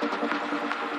Gracias.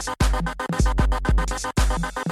Thank you.